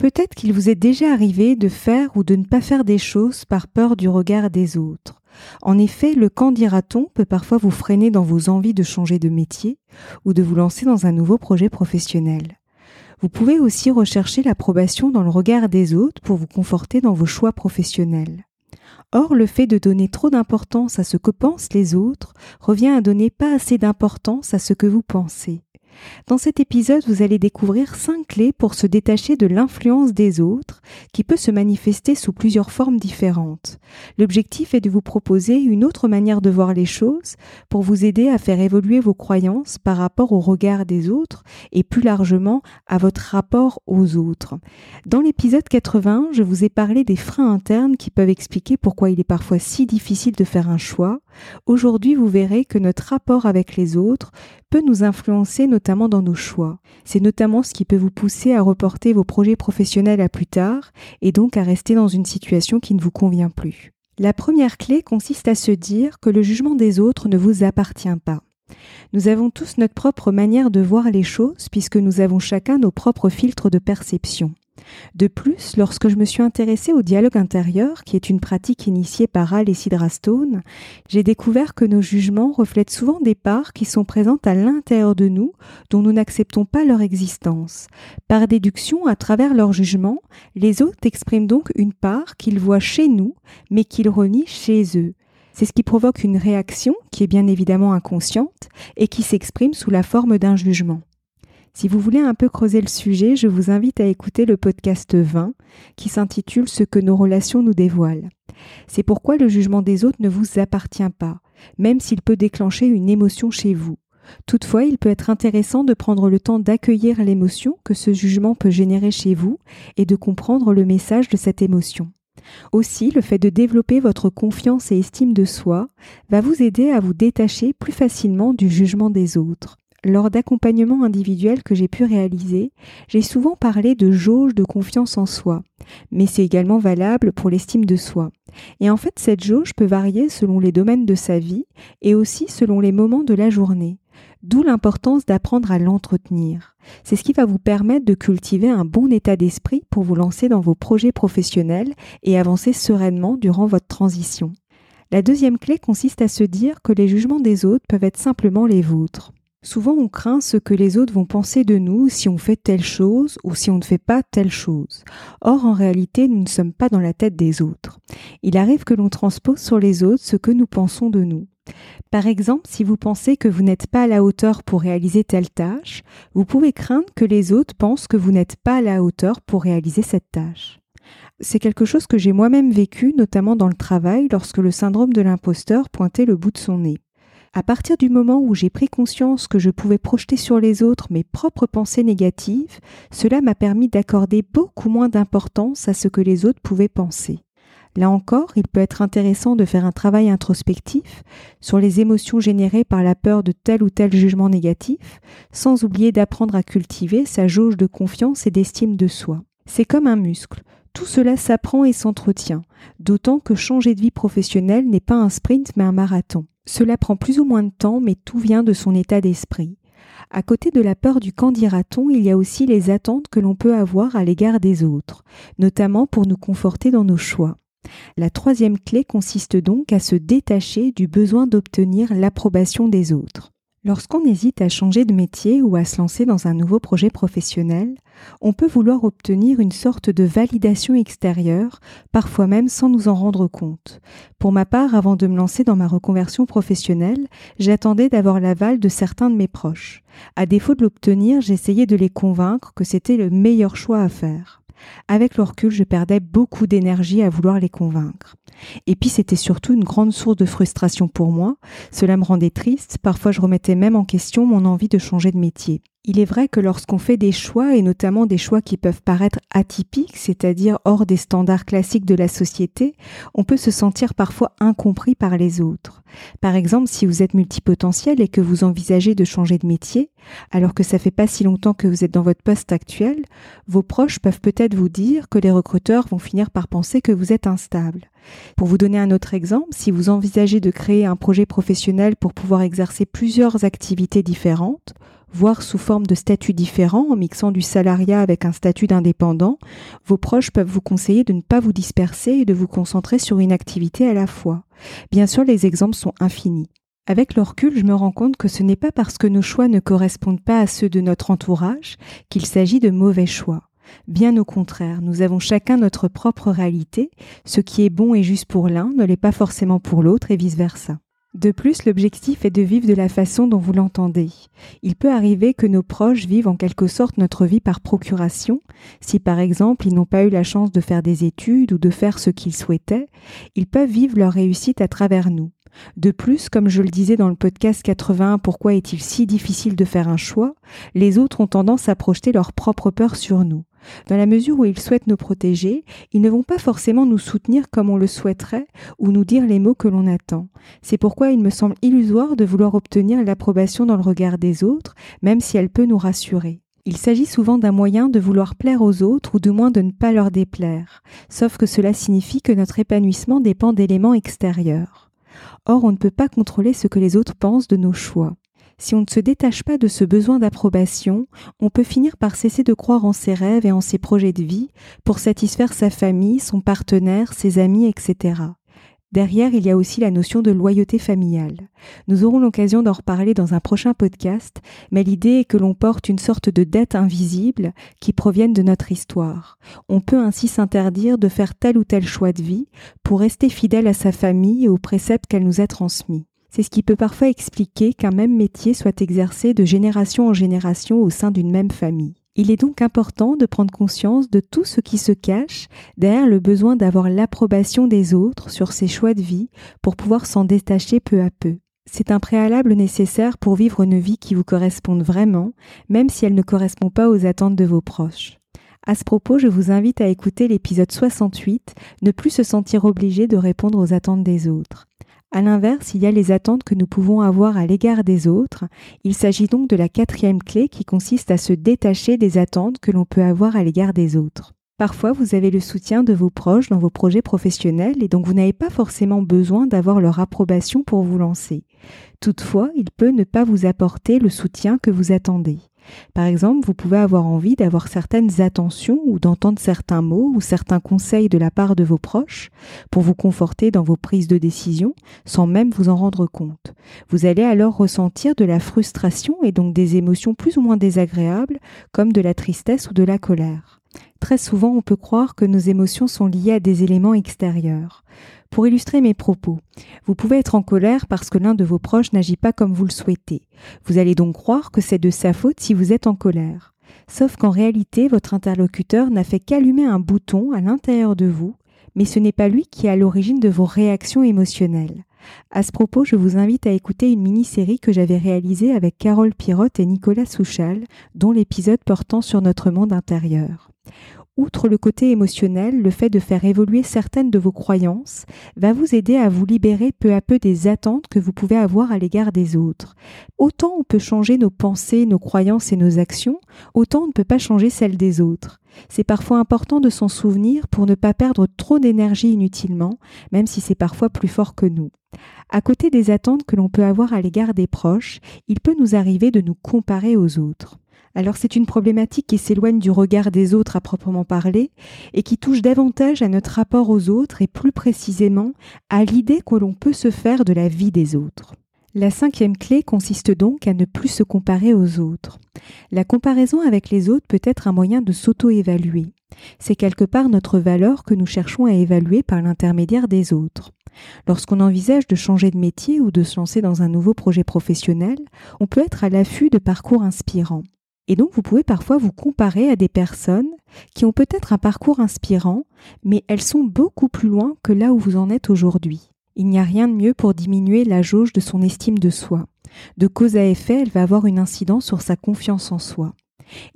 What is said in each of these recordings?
Peut-être qu'il vous est déjà arrivé de faire ou de ne pas faire des choses par peur du regard des autres. En effet, le quand dira-t-on peut parfois vous freiner dans vos envies de changer de métier ou de vous lancer dans un nouveau projet professionnel. Vous pouvez aussi rechercher l'approbation dans le regard des autres pour vous conforter dans vos choix professionnels. Or, le fait de donner trop d'importance à ce que pensent les autres revient à donner pas assez d'importance à ce que vous pensez. Dans cet épisode, vous allez découvrir cinq clés pour se détacher de l'influence des autres, qui peut se manifester sous plusieurs formes différentes. L'objectif est de vous proposer une autre manière de voir les choses pour vous aider à faire évoluer vos croyances par rapport au regard des autres et plus largement à votre rapport aux autres. Dans l'épisode 80, je vous ai parlé des freins internes qui peuvent expliquer pourquoi il est parfois si difficile de faire un choix. Aujourd'hui, vous verrez que notre rapport avec les autres peut nous influencer notamment dans nos choix. C'est notamment ce qui peut vous pousser à reporter vos projets professionnels à plus tard et donc à rester dans une situation qui ne vous convient plus. La première clé consiste à se dire que le jugement des autres ne vous appartient pas. Nous avons tous notre propre manière de voir les choses puisque nous avons chacun nos propres filtres de perception. De plus, lorsque je me suis intéressée au dialogue intérieur, qui est une pratique initiée par Al et Sidra Stone, j'ai découvert que nos jugements reflètent souvent des parts qui sont présentes à l'intérieur de nous, dont nous n'acceptons pas leur existence. Par déduction, à travers leur jugement, les autres expriment donc une part qu'ils voient chez nous, mais qu'ils renient chez eux. C'est ce qui provoque une réaction qui est bien évidemment inconsciente et qui s'exprime sous la forme d'un jugement. Si vous voulez un peu creuser le sujet, je vous invite à écouter le podcast 20 qui s'intitule Ce que nos relations nous dévoilent. C'est pourquoi le jugement des autres ne vous appartient pas, même s'il peut déclencher une émotion chez vous. Toutefois, il peut être intéressant de prendre le temps d'accueillir l'émotion que ce jugement peut générer chez vous et de comprendre le message de cette émotion. Aussi, le fait de développer votre confiance et estime de soi va vous aider à vous détacher plus facilement du jugement des autres. Lors d'accompagnements individuels que j'ai pu réaliser, j'ai souvent parlé de jauge de confiance en soi, mais c'est également valable pour l'estime de soi. Et en fait, cette jauge peut varier selon les domaines de sa vie et aussi selon les moments de la journée. D'où l'importance d'apprendre à l'entretenir. C'est ce qui va vous permettre de cultiver un bon état d'esprit pour vous lancer dans vos projets professionnels et avancer sereinement durant votre transition. La deuxième clé consiste à se dire que les jugements des autres peuvent être simplement les vôtres. Souvent on craint ce que les autres vont penser de nous si on fait telle chose ou si on ne fait pas telle chose. Or en réalité nous ne sommes pas dans la tête des autres. Il arrive que l'on transpose sur les autres ce que nous pensons de nous. Par exemple, si vous pensez que vous n'êtes pas à la hauteur pour réaliser telle tâche, vous pouvez craindre que les autres pensent que vous n'êtes pas à la hauteur pour réaliser cette tâche. C'est quelque chose que j'ai moi-même vécu, notamment dans le travail, lorsque le syndrome de l'imposteur pointait le bout de son nez. À partir du moment où j'ai pris conscience que je pouvais projeter sur les autres mes propres pensées négatives, cela m'a permis d'accorder beaucoup moins d'importance à ce que les autres pouvaient penser. Là encore, il peut être intéressant de faire un travail introspectif sur les émotions générées par la peur de tel ou tel jugement négatif, sans oublier d'apprendre à cultiver sa jauge de confiance et d'estime de soi. C'est comme un muscle. Tout cela s'apprend et s'entretient, d'autant que changer de vie professionnelle n'est pas un sprint mais un marathon. Cela prend plus ou moins de temps, mais tout vient de son état d'esprit. À côté de la peur du quand dira-t-on, il y a aussi les attentes que l'on peut avoir à l'égard des autres, notamment pour nous conforter dans nos choix. La troisième clé consiste donc à se détacher du besoin d'obtenir l'approbation des autres. Lorsqu'on hésite à changer de métier ou à se lancer dans un nouveau projet professionnel, on peut vouloir obtenir une sorte de validation extérieure, parfois même sans nous en rendre compte. Pour ma part, avant de me lancer dans ma reconversion professionnelle, j'attendais d'avoir l'aval de certains de mes proches. À défaut de l'obtenir, j'essayais de les convaincre que c'était le meilleur choix à faire. Avec le recul, je perdais beaucoup d'énergie à vouloir les convaincre. Et puis c'était surtout une grande source de frustration pour moi. Cela me rendait triste, parfois je remettais même en question mon envie de changer de métier. Il est vrai que lorsqu'on fait des choix, et notamment des choix qui peuvent paraître atypiques, c'est-à-dire hors des standards classiques de la société, on peut se sentir parfois incompris par les autres. Par exemple, si vous êtes multipotentiel et que vous envisagez de changer de métier, alors que ça fait pas si longtemps que vous êtes dans votre poste actuel, vos proches peuvent peut-être vous dire que les recruteurs vont finir par penser que vous êtes instable. Pour vous donner un autre exemple, si vous envisagez de créer un projet professionnel pour pouvoir exercer plusieurs activités différentes, voire sous forme de statuts différents en mixant du salariat avec un statut d'indépendant, vos proches peuvent vous conseiller de ne pas vous disperser et de vous concentrer sur une activité à la fois. Bien sûr, les exemples sont infinis. Avec le recul, je me rends compte que ce n'est pas parce que nos choix ne correspondent pas à ceux de notre entourage qu'il s'agit de mauvais choix. Bien au contraire, nous avons chacun notre propre réalité, ce qui est bon et juste pour l'un ne l'est pas forcément pour l'autre et vice-versa. De plus, l'objectif est de vivre de la façon dont vous l'entendez. Il peut arriver que nos proches vivent en quelque sorte notre vie par procuration. Si par exemple ils n'ont pas eu la chance de faire des études ou de faire ce qu'ils souhaitaient, ils peuvent vivre leur réussite à travers nous. De plus, comme je le disais dans le podcast 81 Pourquoi est-il si difficile de faire un choix? Les autres ont tendance à projeter leur propre peur sur nous. Dans la mesure où ils souhaitent nous protéger, ils ne vont pas forcément nous soutenir comme on le souhaiterait ou nous dire les mots que l'on attend. C'est pourquoi il me semble illusoire de vouloir obtenir l'approbation dans le regard des autres, même si elle peut nous rassurer. Il s'agit souvent d'un moyen de vouloir plaire aux autres ou du moins de ne pas leur déplaire, sauf que cela signifie que notre épanouissement dépend d'éléments extérieurs. Or, on ne peut pas contrôler ce que les autres pensent de nos choix. Si on ne se détache pas de ce besoin d'approbation, on peut finir par cesser de croire en ses rêves et en ses projets de vie pour satisfaire sa famille, son partenaire, ses amis, etc. Derrière, il y a aussi la notion de loyauté familiale. Nous aurons l'occasion d'en reparler dans un prochain podcast, mais l'idée est que l'on porte une sorte de dette invisible qui provienne de notre histoire. On peut ainsi s'interdire de faire tel ou tel choix de vie pour rester fidèle à sa famille et aux préceptes qu'elle nous a transmis. C'est ce qui peut parfois expliquer qu'un même métier soit exercé de génération en génération au sein d'une même famille. Il est donc important de prendre conscience de tout ce qui se cache derrière le besoin d'avoir l'approbation des autres sur ses choix de vie pour pouvoir s'en détacher peu à peu. C'est un préalable nécessaire pour vivre une vie qui vous corresponde vraiment, même si elle ne correspond pas aux attentes de vos proches. À ce propos, je vous invite à écouter l'épisode 68, Ne plus se sentir obligé de répondre aux attentes des autres. À l'inverse, il y a les attentes que nous pouvons avoir à l'égard des autres. Il s'agit donc de la quatrième clé qui consiste à se détacher des attentes que l'on peut avoir à l'égard des autres. Parfois, vous avez le soutien de vos proches dans vos projets professionnels et donc vous n'avez pas forcément besoin d'avoir leur approbation pour vous lancer. Toutefois, il peut ne pas vous apporter le soutien que vous attendez. Par exemple, vous pouvez avoir envie d'avoir certaines attentions ou d'entendre certains mots ou certains conseils de la part de vos proches pour vous conforter dans vos prises de décision sans même vous en rendre compte. Vous allez alors ressentir de la frustration et donc des émotions plus ou moins désagréables comme de la tristesse ou de la colère. Très souvent, on peut croire que nos émotions sont liées à des éléments extérieurs. Pour illustrer mes propos, vous pouvez être en colère parce que l'un de vos proches n'agit pas comme vous le souhaitez. Vous allez donc croire que c'est de sa faute si vous êtes en colère. Sauf qu'en réalité, votre interlocuteur n'a fait qu'allumer un bouton à l'intérieur de vous, mais ce n'est pas lui qui est à l'origine de vos réactions émotionnelles. À ce propos, je vous invite à écouter une mini-série que j'avais réalisée avec Carole Pirotte et Nicolas Souchal, dont l'épisode portant sur notre monde intérieur. Outre le côté émotionnel, le fait de faire évoluer certaines de vos croyances va vous aider à vous libérer peu à peu des attentes que vous pouvez avoir à l'égard des autres. Autant on peut changer nos pensées, nos croyances et nos actions, autant on ne peut pas changer celles des autres. C'est parfois important de s'en souvenir pour ne pas perdre trop d'énergie inutilement, même si c'est parfois plus fort que nous. À côté des attentes que l'on peut avoir à l'égard des proches, il peut nous arriver de nous comparer aux autres. Alors c'est une problématique qui s'éloigne du regard des autres à proprement parler et qui touche davantage à notre rapport aux autres et plus précisément à l'idée que l'on peut se faire de la vie des autres. La cinquième clé consiste donc à ne plus se comparer aux autres. La comparaison avec les autres peut être un moyen de s'auto-évaluer. C'est quelque part notre valeur que nous cherchons à évaluer par l'intermédiaire des autres. Lorsqu'on envisage de changer de métier ou de se lancer dans un nouveau projet professionnel, on peut être à l'affût de parcours inspirants. Et donc vous pouvez parfois vous comparer à des personnes qui ont peut-être un parcours inspirant, mais elles sont beaucoup plus loin que là où vous en êtes aujourd'hui. Il n'y a rien de mieux pour diminuer la jauge de son estime de soi. De cause à effet, elle va avoir une incidence sur sa confiance en soi.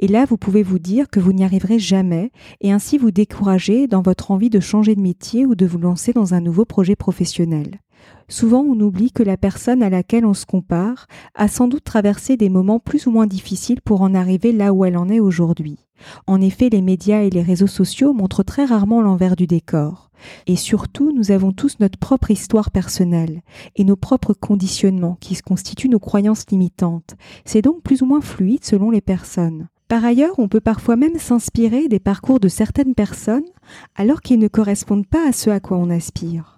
Et là, vous pouvez vous dire que vous n'y arriverez jamais et ainsi vous décourager dans votre envie de changer de métier ou de vous lancer dans un nouveau projet professionnel. Souvent, on oublie que la personne à laquelle on se compare a sans doute traversé des moments plus ou moins difficiles pour en arriver là où elle en est aujourd'hui. En effet, les médias et les réseaux sociaux montrent très rarement l'envers du décor. Et surtout, nous avons tous notre propre histoire personnelle et nos propres conditionnements qui constituent nos croyances limitantes. C'est donc plus ou moins fluide selon les personnes. Par ailleurs, on peut parfois même s'inspirer des parcours de certaines personnes alors qu'ils ne correspondent pas à ce à quoi on aspire.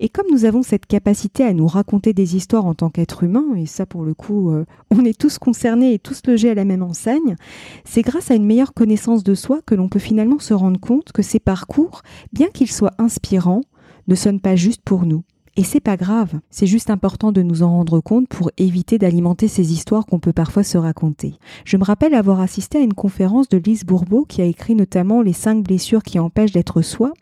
Et comme nous avons cette capacité à nous raconter des histoires en tant qu'être humain, et ça pour le coup, euh, on est tous concernés et tous logés à la même enseigne, c'est grâce à une meilleure connaissance de soi que l'on peut finalement se rendre compte que ces parcours, bien qu'ils soient inspirants, ne sonnent pas juste pour nous. Et c'est pas grave, c'est juste important de nous en rendre compte pour éviter d'alimenter ces histoires qu'on peut parfois se raconter. Je me rappelle avoir assisté à une conférence de Lise Bourbeau qui a écrit notamment Les cinq blessures qui empêchent d'être soi.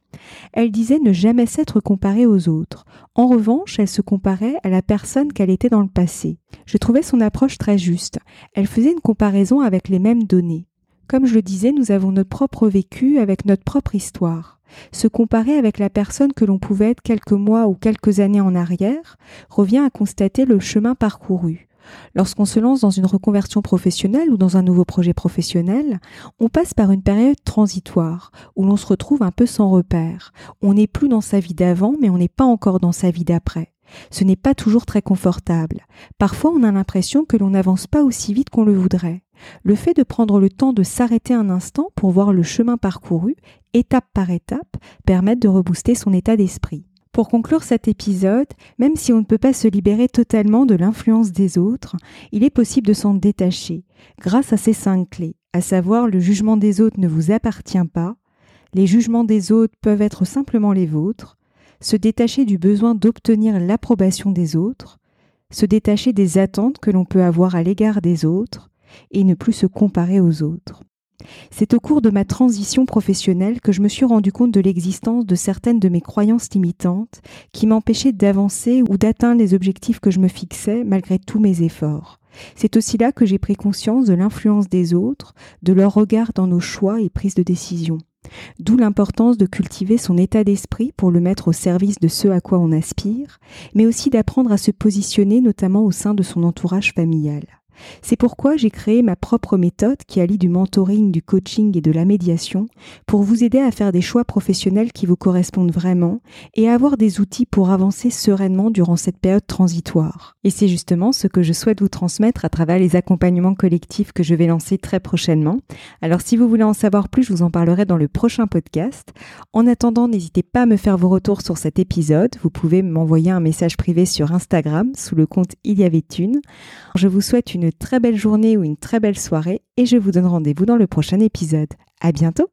Elle disait ne jamais s'être comparée aux autres. En revanche, elle se comparait à la personne qu'elle était dans le passé. Je trouvais son approche très juste. Elle faisait une comparaison avec les mêmes données. Comme je le disais, nous avons notre propre vécu avec notre propre histoire. Se comparer avec la personne que l'on pouvait être quelques mois ou quelques années en arrière revient à constater le chemin parcouru. Lorsqu'on se lance dans une reconversion professionnelle ou dans un nouveau projet professionnel, on passe par une période transitoire où l'on se retrouve un peu sans repère. On n'est plus dans sa vie d'avant, mais on n'est pas encore dans sa vie d'après. Ce n'est pas toujours très confortable. Parfois, on a l'impression que l'on n'avance pas aussi vite qu'on le voudrait. Le fait de prendre le temps de s'arrêter un instant pour voir le chemin parcouru, étape par étape, permet de rebooster son état d'esprit. Pour conclure cet épisode, même si on ne peut pas se libérer totalement de l'influence des autres, il est possible de s'en détacher grâce à ces cinq clés, à savoir le jugement des autres ne vous appartient pas, les jugements des autres peuvent être simplement les vôtres, se détacher du besoin d'obtenir l'approbation des autres, se détacher des attentes que l'on peut avoir à l'égard des autres, et ne plus se comparer aux autres. C'est au cours de ma transition professionnelle que je me suis rendu compte de l'existence de certaines de mes croyances limitantes qui m'empêchaient d'avancer ou d'atteindre les objectifs que je me fixais malgré tous mes efforts. C'est aussi là que j'ai pris conscience de l'influence des autres, de leur regard dans nos choix et prises de décision. D'où l'importance de cultiver son état d'esprit pour le mettre au service de ce à quoi on aspire, mais aussi d'apprendre à se positionner notamment au sein de son entourage familial. C'est pourquoi j'ai créé ma propre méthode qui allie du mentoring, du coaching et de la médiation pour vous aider à faire des choix professionnels qui vous correspondent vraiment et à avoir des outils pour avancer sereinement durant cette période transitoire. Et c'est justement ce que je souhaite vous transmettre à travers les accompagnements collectifs que je vais lancer très prochainement. Alors si vous voulez en savoir plus, je vous en parlerai dans le prochain podcast. En attendant, n'hésitez pas à me faire vos retours sur cet épisode. Vous pouvez m'envoyer un message privé sur Instagram sous le compte Il y avait une. Je vous souhaite très belle journée ou une très belle soirée et je vous donne rendez-vous dans le prochain épisode. À bientôt!